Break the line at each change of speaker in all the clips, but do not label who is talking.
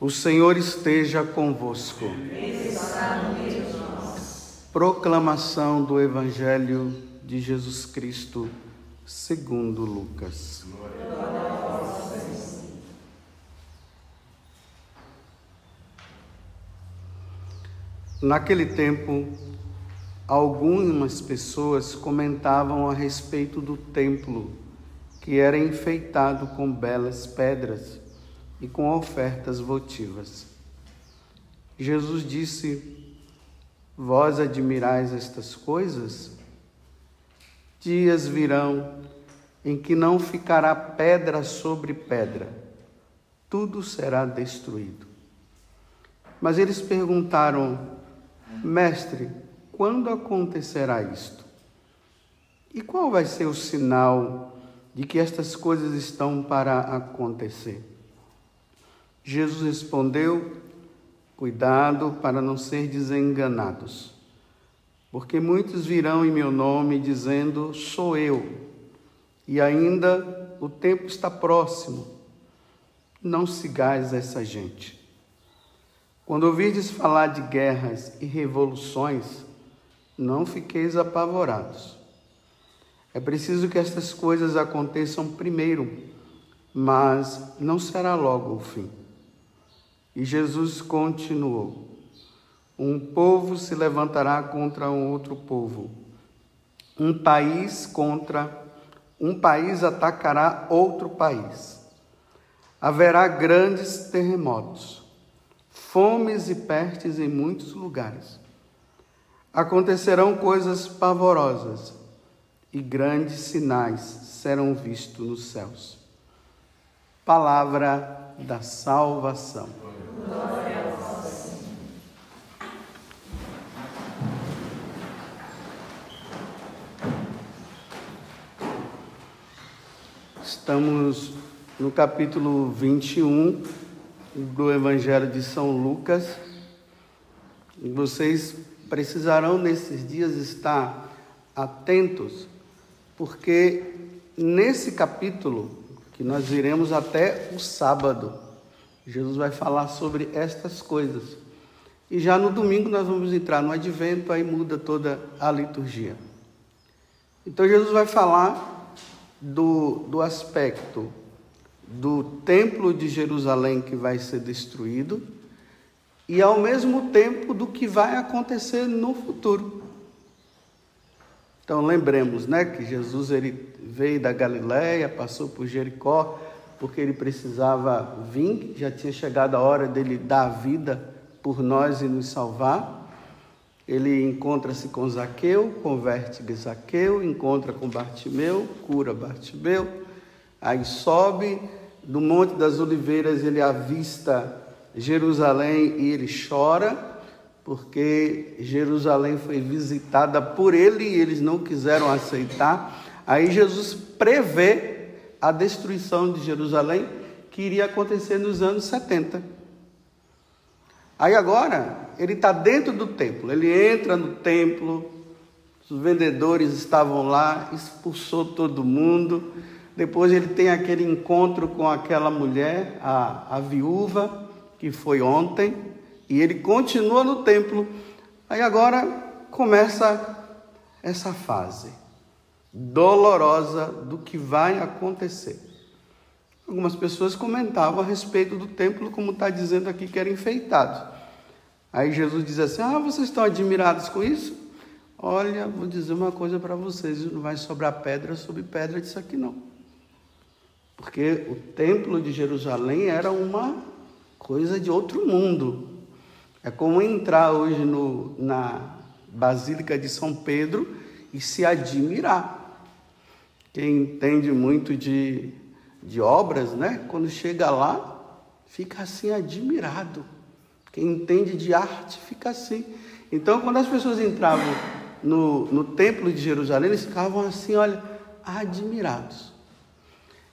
O Senhor esteja convosco. Proclamação do Evangelho de Jesus Cristo, segundo Lucas. Naquele tempo, algumas pessoas comentavam a respeito do templo, que era enfeitado com belas pedras e com ofertas votivas. Jesus disse: Vós admirais estas coisas? Dias virão em que não ficará pedra sobre pedra, tudo será destruído. Mas eles perguntaram: Mestre, quando acontecerá isto? E qual vai ser o sinal de que estas coisas estão para acontecer? Jesus respondeu: Cuidado para não ser desenganados, porque muitos virão em meu nome dizendo: Sou eu, e ainda o tempo está próximo. Não sigais essa gente. Quando ouvirdes falar de guerras e revoluções, não fiqueis apavorados. É preciso que estas coisas aconteçam primeiro, mas não será logo o fim. E Jesus continuou: Um povo se levantará contra um outro povo, um país contra um país atacará outro país. Haverá grandes terremotos, fomes e pestes em muitos lugares. Acontecerão coisas pavorosas e grandes sinais serão vistos nos céus. Palavra da salvação. Estamos no capítulo 21 do Evangelho de São Lucas. Vocês precisarão nesses dias estar atentos, porque nesse capítulo, que nós iremos até o sábado, Jesus vai falar sobre estas coisas. E já no domingo nós vamos entrar no advento, aí muda toda a liturgia. Então Jesus vai falar do, do aspecto do templo de Jerusalém que vai ser destruído e ao mesmo tempo do que vai acontecer no futuro. Então lembremos, né, que Jesus ele veio da Galiléia, passou por Jericó, porque ele precisava vir, já tinha chegado a hora dele dar a vida por nós e nos salvar. Ele encontra-se com Zaqueu, converte Zaqueu, encontra com Bartimeu, cura Bartimeu, aí sobe do Monte das Oliveiras, ele avista Jerusalém e ele chora, porque Jerusalém foi visitada por ele e eles não quiseram aceitar. Aí Jesus prevê a destruição de Jerusalém, que iria acontecer nos anos 70. Aí agora, ele está dentro do templo, ele entra no templo, os vendedores estavam lá, expulsou todo mundo. Depois ele tem aquele encontro com aquela mulher, a, a viúva, que foi ontem, e ele continua no templo. Aí agora começa essa fase dolorosa do que vai acontecer. Algumas pessoas comentavam a respeito do templo, como está dizendo aqui, que era enfeitado. Aí Jesus diz assim: Ah, vocês estão admirados com isso? Olha, vou dizer uma coisa para vocês: não vai sobrar pedra sobre pedra disso aqui, não. Porque o templo de Jerusalém era uma coisa de outro mundo. É como entrar hoje no, na Basílica de São Pedro e se admirar. Quem entende muito de, de obras, né? Quando chega lá, fica assim admirado. Quem entende de arte fica assim. Então, quando as pessoas entravam no, no templo de Jerusalém, eles ficavam assim, olha, admirados.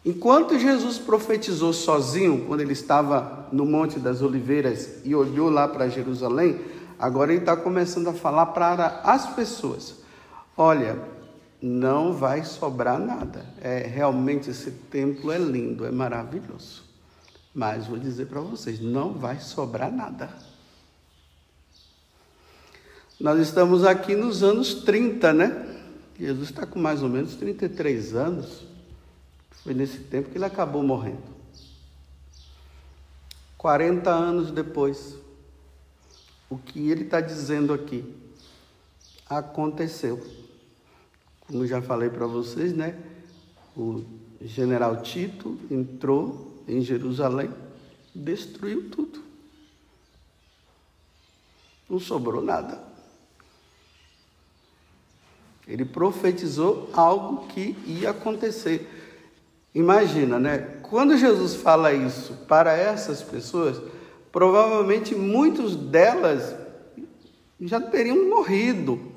Enquanto Jesus profetizou sozinho, quando ele estava no Monte das Oliveiras e olhou lá para Jerusalém, agora ele está começando a falar para as pessoas: olha, não vai sobrar nada. É realmente esse templo é lindo, é maravilhoso. Mas vou dizer para vocês, não vai sobrar nada. Nós estamos aqui nos anos 30, né? Jesus está com mais ou menos 33 anos. Foi nesse tempo que ele acabou morrendo. 40 anos depois, o que ele está dizendo aqui aconteceu. Como já falei para vocês, né? O general Tito entrou em Jerusalém, destruiu tudo. Não sobrou nada. Ele profetizou algo que ia acontecer. Imagina, né? Quando Jesus fala isso para essas pessoas, provavelmente muitos delas já teriam morrido.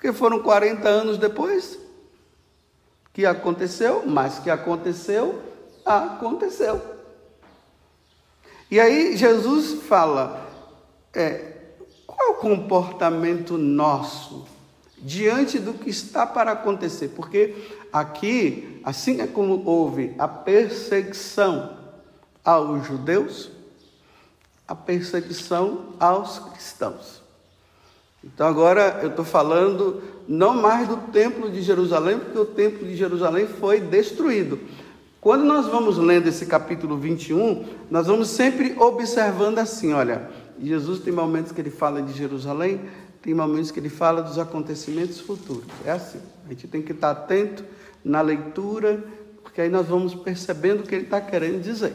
Porque foram 40 anos depois que aconteceu, mas que aconteceu, aconteceu. E aí Jesus fala: é, qual é o comportamento nosso diante do que está para acontecer? Porque aqui, assim é como houve a perseguição aos judeus, a perseguição aos cristãos. Então agora eu estou falando não mais do templo de Jerusalém, porque o templo de Jerusalém foi destruído. Quando nós vamos lendo esse capítulo 21, nós vamos sempre observando assim, olha, Jesus tem momentos que ele fala de Jerusalém, tem momentos que ele fala dos acontecimentos futuros. É assim. A gente tem que estar atento na leitura, porque aí nós vamos percebendo o que ele está querendo dizer.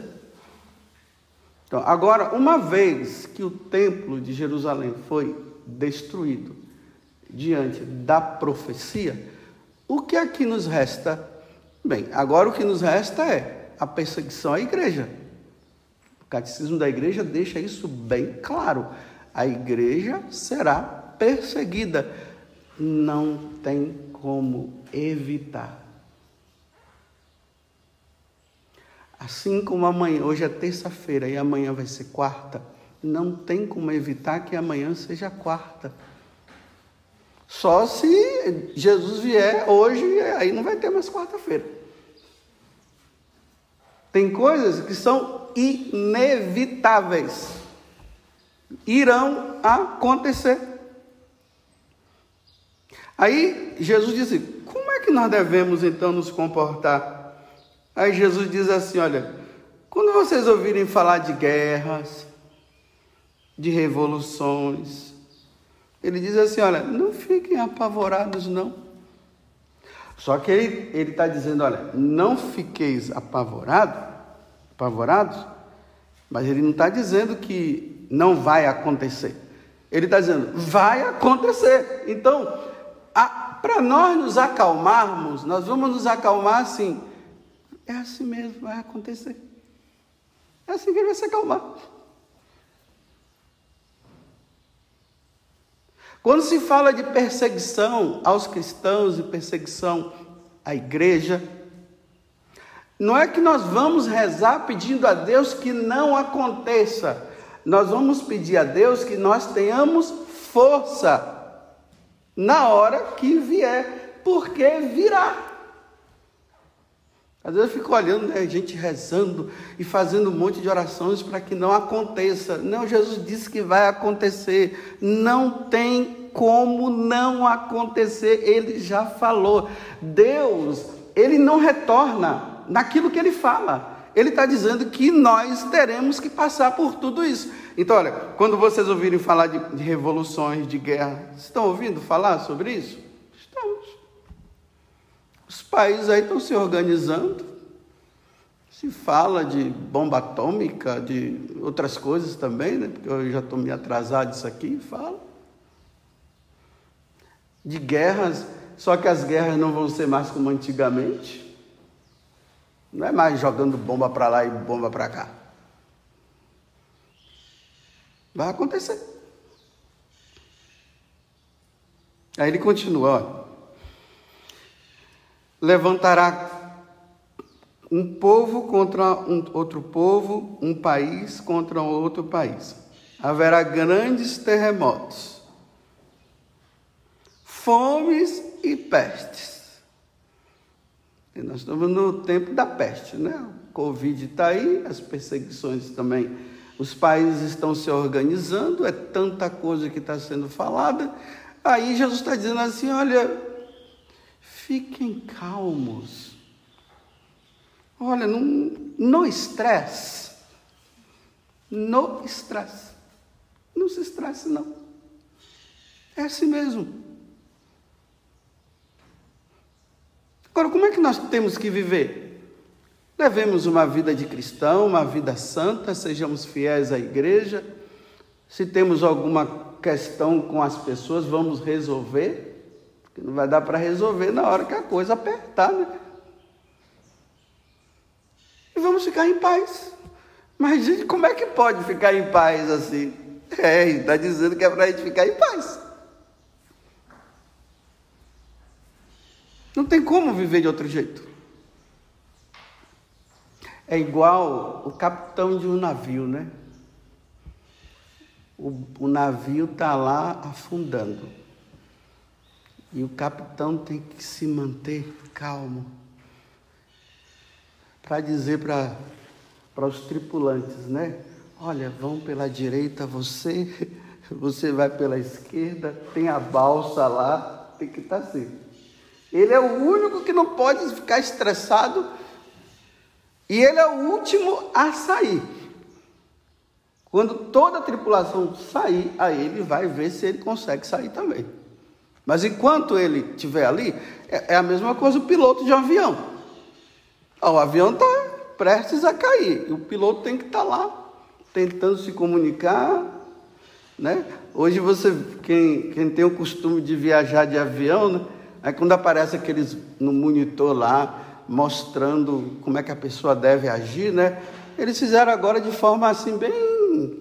Então, agora, uma vez que o templo de Jerusalém foi destruído diante da profecia, o que aqui é nos resta? Bem, agora o que nos resta é a perseguição à igreja. O catecismo da igreja deixa isso bem claro. A igreja será perseguida. Não tem como evitar. Assim como amanhã, hoje é terça-feira e amanhã vai ser quarta, não tem como evitar que amanhã seja quarta. Só se Jesus vier hoje, aí não vai ter mais quarta-feira. Tem coisas que são inevitáveis, irão acontecer. Aí Jesus disse: como é que nós devemos então nos comportar? Aí Jesus diz assim: olha, quando vocês ouvirem falar de guerras, de revoluções, ele diz assim: olha, não fiquem apavorados, não. Só que ele está dizendo: olha, não fiqueis apavorados, apavorados, mas ele não está dizendo que não vai acontecer. Ele está dizendo: vai acontecer. Então, para nós nos acalmarmos, nós vamos nos acalmar assim é assim mesmo, vai acontecer. É assim que ele vai se acalmar. Quando se fala de perseguição aos cristãos e perseguição à igreja, não é que nós vamos rezar pedindo a Deus que não aconteça. Nós vamos pedir a Deus que nós tenhamos força na hora que vier, porque virá. Às vezes eu fico olhando, né, gente rezando e fazendo um monte de orações para que não aconteça. Não, Jesus disse que vai acontecer. Não tem como não acontecer. Ele já falou. Deus, ele não retorna naquilo que ele fala. Ele está dizendo que nós teremos que passar por tudo isso. Então, olha, quando vocês ouvirem falar de, de revoluções, de guerra, estão ouvindo falar sobre isso? Os países aí estão se organizando. Se fala de bomba atômica, de outras coisas também, né? Porque eu já estou me atrasado disso aqui, fala. De guerras, só que as guerras não vão ser mais como antigamente. Não é mais jogando bomba para lá e bomba para cá. Vai acontecer. Aí ele continua, ó levantará um povo contra um outro povo, um país contra outro país. Haverá grandes terremotos, fomes e pestes. E nós estamos no tempo da peste, né? O Covid está aí, as perseguições também. Os países estão se organizando, é tanta coisa que está sendo falada. Aí Jesus está dizendo assim: olha, fiquem calmos. Olha, não, no estresse. No estresse. Não se estresse, não. É assim mesmo. Agora, como é que nós temos que viver? Levemos uma vida de cristão, uma vida santa, sejamos fiéis à igreja. Se temos alguma questão com as pessoas, vamos resolver, porque não vai dar para resolver na hora que a coisa apertar, né? E vamos ficar em paz. Mas, gente, como é que pode ficar em paz assim? É, está dizendo que é para a gente ficar em paz. Não tem como viver de outro jeito. É igual o capitão de um navio, né? O, o navio está lá afundando. E o capitão tem que se manter calmo para dizer para os tripulantes, né? Olha, vão pela direita você, você vai pela esquerda, tem a balsa lá, tem que estar tá assim. Ele é o único que não pode ficar estressado e ele é o último a sair. Quando toda a tripulação sair, aí ele vai ver se ele consegue sair também. Mas enquanto ele estiver ali, é, é a mesma coisa o piloto de um avião. O avião está prestes a cair e o piloto tem que estar tá lá tentando se comunicar, né? Hoje você, quem, quem tem o costume de viajar de avião, né? Aí quando aparece aqueles no monitor lá, mostrando como é que a pessoa deve agir, né? Eles fizeram agora de forma assim, bem,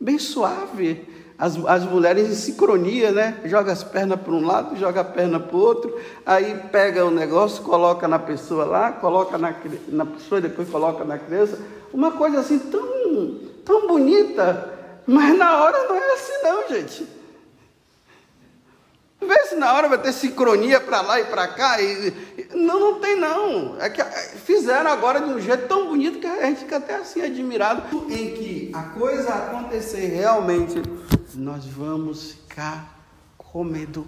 bem suave. As, as mulheres em sincronia, né? Joga as pernas para um lado, joga a perna para o outro, aí pega o negócio, coloca na pessoa lá, coloca na, na pessoa depois coloca na criança. Uma coisa assim tão, tão bonita, mas na hora não é assim não, gente. Vê se na hora vai ter sincronia para lá e para cá. E, não, não tem não. É que é, fizeram agora de um jeito tão bonito que a gente fica até assim admirado. Em que a coisa acontecer realmente, nós vamos ficar com medo.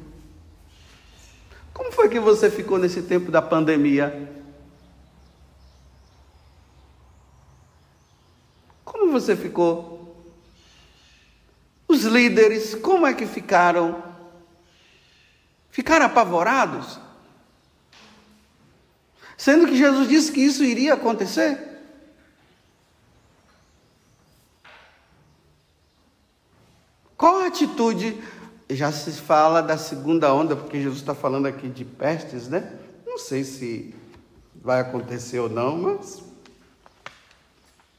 Como foi que você ficou nesse tempo da pandemia? Como você ficou? Os líderes, como é que ficaram? Ficaram apavorados? Sendo que Jesus disse que isso iria acontecer? Qual a atitude? Já se fala da segunda onda, porque Jesus está falando aqui de pestes, né? Não sei se vai acontecer ou não, mas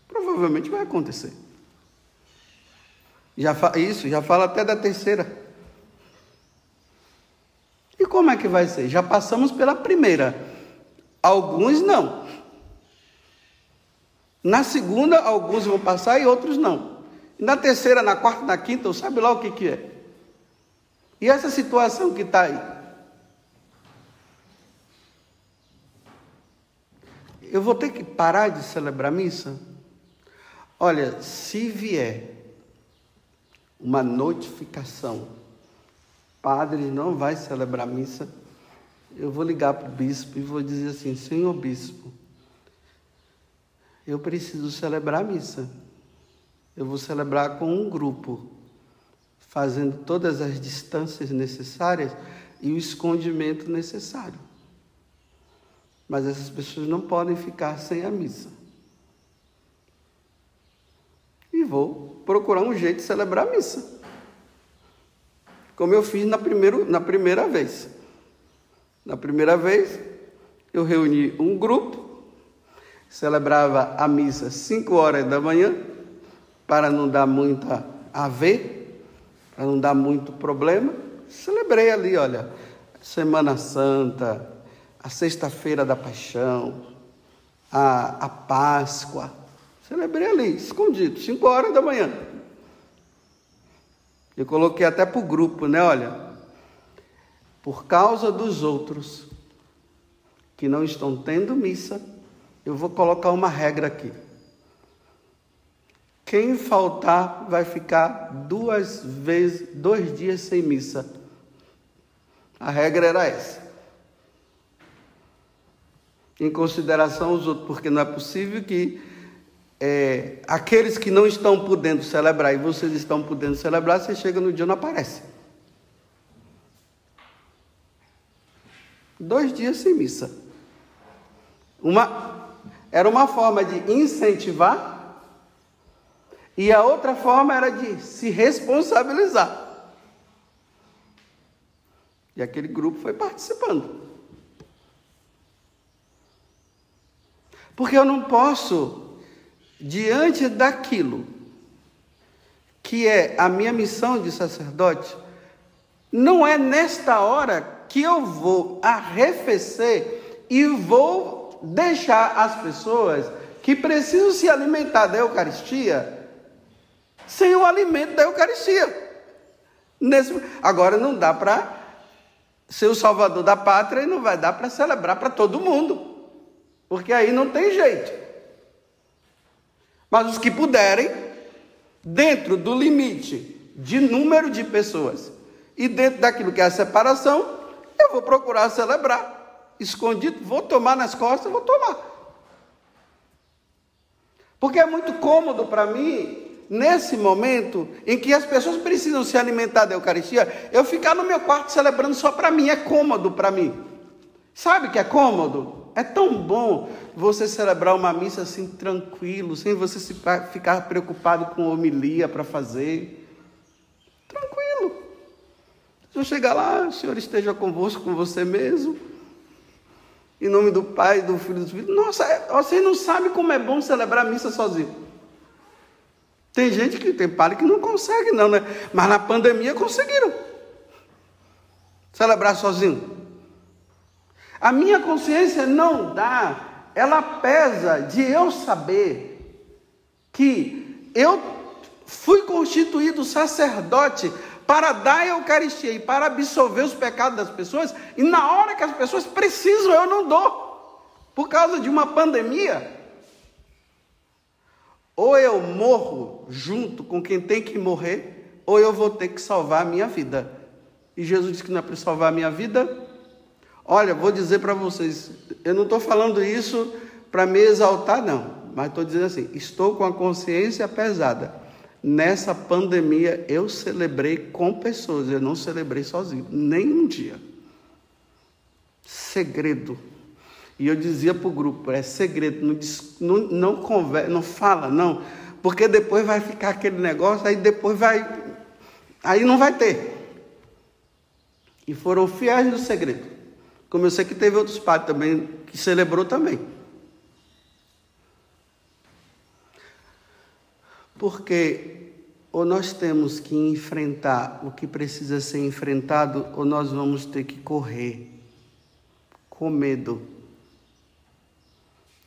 provavelmente vai acontecer. Já isso, já fala até da terceira. E como é que vai ser? Já passamos pela primeira. Alguns não. Na segunda, alguns vão passar e outros não. Na terceira, na quarta, na quinta, sabe lá o que, que é. E essa situação que está aí? Eu vou ter que parar de celebrar missa? Olha, se vier uma notificação padre não vai celebrar missa, eu vou ligar para o bispo e vou dizer assim: Senhor bispo, eu preciso celebrar missa. Eu vou celebrar com um grupo, fazendo todas as distâncias necessárias e o escondimento necessário. Mas essas pessoas não podem ficar sem a missa. E vou procurar um jeito de celebrar a missa como eu fiz na, primeiro, na primeira vez. Na primeira vez, eu reuni um grupo, celebrava a missa 5 horas da manhã, para não dar muita a ver, para não dar muito problema. Celebrei ali, olha, Semana Santa, a Sexta-feira da Paixão, a, a Páscoa. Celebrei ali, escondido, 5 horas da manhã. Eu coloquei até para o grupo, né? Olha, por causa dos outros, que não estão tendo missa, eu vou colocar uma regra aqui. Quem faltar vai ficar duas vezes, dois dias sem missa. A regra era essa. Em consideração os outros, porque não é possível que é, aqueles que não estão podendo celebrar e vocês estão podendo celebrar, você chega no dia e não aparece. Dois dias sem missa. Uma, era uma forma de incentivar e a outra forma era de se responsabilizar. E aquele grupo foi participando. Porque eu não posso, diante daquilo que é a minha missão de sacerdote, não é nesta hora que eu vou arrefecer e vou deixar as pessoas que precisam se alimentar da Eucaristia sem o alimento da Eucaristia. Nesse, agora não dá para ser o salvador da pátria e não vai dar para celebrar para todo mundo, porque aí não tem jeito. Mas os que puderem, dentro do limite de número de pessoas e dentro daquilo que é a separação, eu vou procurar celebrar. Escondido, vou tomar nas costas, vou tomar. Porque é muito cômodo para mim nesse momento em que as pessoas precisam se alimentar da Eucaristia, eu ficar no meu quarto celebrando só para mim, é cômodo para mim. Sabe que é cômodo? É tão bom você celebrar uma missa assim tranquilo, sem você se ficar preocupado com homilia para fazer. Tranquilo. Se eu chegar lá, o Senhor esteja convosco, com você mesmo. Em nome do Pai, do Filho e do Espírito. Nossa, é, você não sabe como é bom celebrar a missa sozinho. Tem gente que tem padre que não consegue, não, né? Mas na pandemia conseguiram. Celebrar sozinho. A minha consciência não dá, ela pesa de eu saber que eu fui constituído sacerdote para dar a Eucaristia e para absolver os pecados das pessoas, e na hora que as pessoas precisam, eu não dou, por causa de uma pandemia. Ou eu morro junto com quem tem que morrer, ou eu vou ter que salvar a minha vida. E Jesus disse que não é para salvar a minha vida. Olha, vou dizer para vocês, eu não estou falando isso para me exaltar, não, mas estou dizendo assim: estou com a consciência pesada. Nessa pandemia eu celebrei com pessoas, eu não celebrei sozinho, nem um dia. Segredo e eu dizia para o grupo, é segredo, não, não, não, conversa, não fala, não, porque depois vai ficar aquele negócio, aí depois vai, aí não vai ter. E foram fiéis no segredo. Como eu sei que teve outros padres também, que celebrou também. Porque ou nós temos que enfrentar o que precisa ser enfrentado, ou nós vamos ter que correr com medo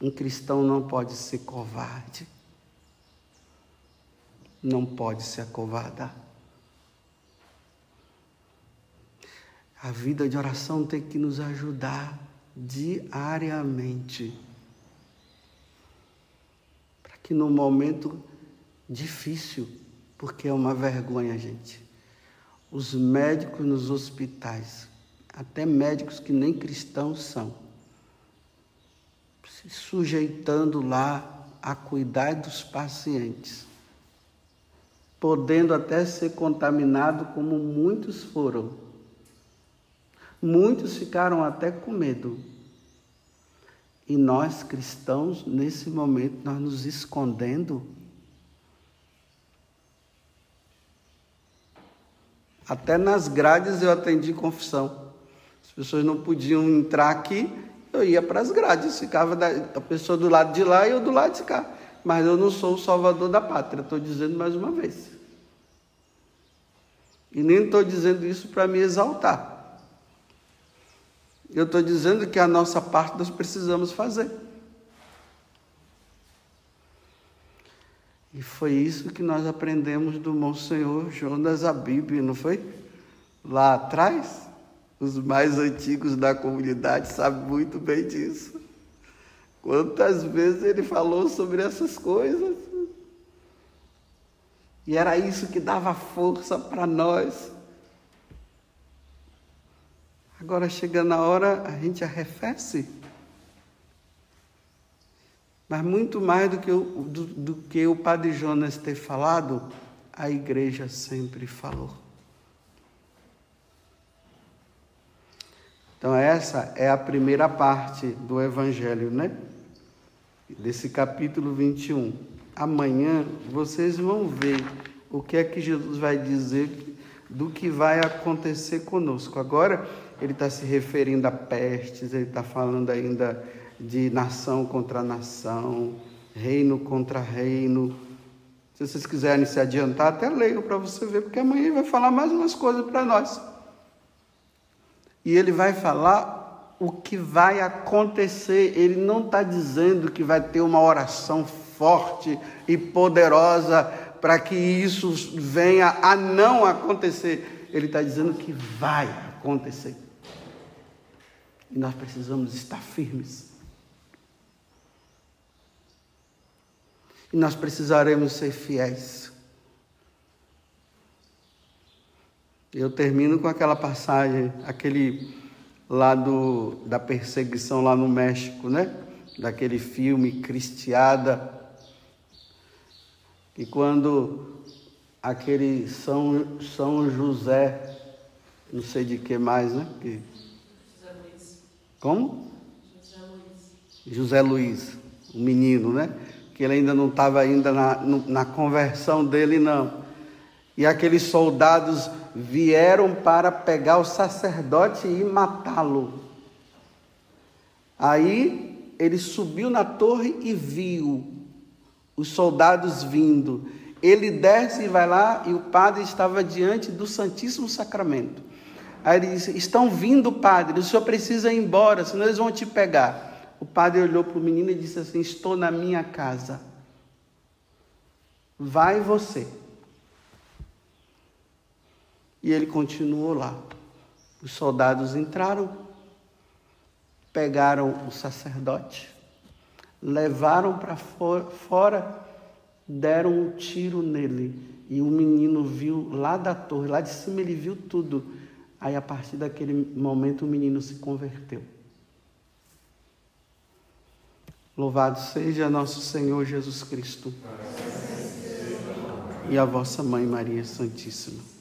um cristão não pode ser covarde. Não pode se acovardar. A vida de oração tem que nos ajudar diariamente. Para que no momento difícil, porque é uma vergonha, gente, os médicos nos hospitais, até médicos que nem cristãos são, se sujeitando lá a cuidar dos pacientes, podendo até ser contaminado como muitos foram. Muitos ficaram até com medo. E nós cristãos, nesse momento, nós nos escondendo. Até nas grades eu atendi confissão. As pessoas não podiam entrar aqui, eu ia para as grades, ficava da, a pessoa do lado de lá e eu do lado de cá. Mas eu não sou o salvador da pátria, estou dizendo mais uma vez. E nem estou dizendo isso para me exaltar. Eu estou dizendo que a nossa parte nós precisamos fazer. E foi isso que nós aprendemos do Monsenhor Jonas Abib, não foi? Lá atrás, Os mais antigos da comunidade sabem muito bem disso. Quantas vezes ele falou sobre essas coisas? E era isso que dava força para nós. Agora chega na hora, a gente arrefece. Mas muito mais do que, o, do, do que o padre Jonas ter falado, a igreja sempre falou. Então, essa é a primeira parte do Evangelho, né? Desse capítulo 21. Amanhã vocês vão ver o que é que Jesus vai dizer do que vai acontecer conosco. Agora, ele está se referindo a pestes, ele está falando ainda de nação contra nação, reino contra reino. Se vocês quiserem se adiantar, até leio para você ver, porque amanhã ele vai falar mais umas coisas para nós. E ele vai falar o que vai acontecer. Ele não está dizendo que vai ter uma oração forte e poderosa para que isso venha a não acontecer. Ele está dizendo que vai acontecer. E nós precisamos estar firmes. E nós precisaremos ser fiéis. Eu termino com aquela passagem, aquele lá da perseguição lá no México, né? Daquele filme Cristiada. E quando aquele São, São José, não sei de que mais, né? Que. Como? José Luiz. O menino, né? que ele ainda não estava ainda na, na conversão dele, não. E aqueles soldados vieram para pegar o sacerdote e matá-lo. Aí ele subiu na torre e viu os soldados vindo. Ele desce e vai lá e o padre estava diante do Santíssimo Sacramento. Aí ele disse: Estão vindo, padre, o senhor precisa ir embora, senão eles vão te pegar. O padre olhou para o menino e disse assim: Estou na minha casa. Vai você. E ele continuou lá. Os soldados entraram, pegaram o sacerdote, levaram para fora, deram um tiro nele. E o menino viu lá da torre, lá de cima ele viu tudo. Aí a partir daquele momento o menino se converteu. Louvado seja nosso Senhor Jesus Cristo e a vossa Mãe Maria Santíssima.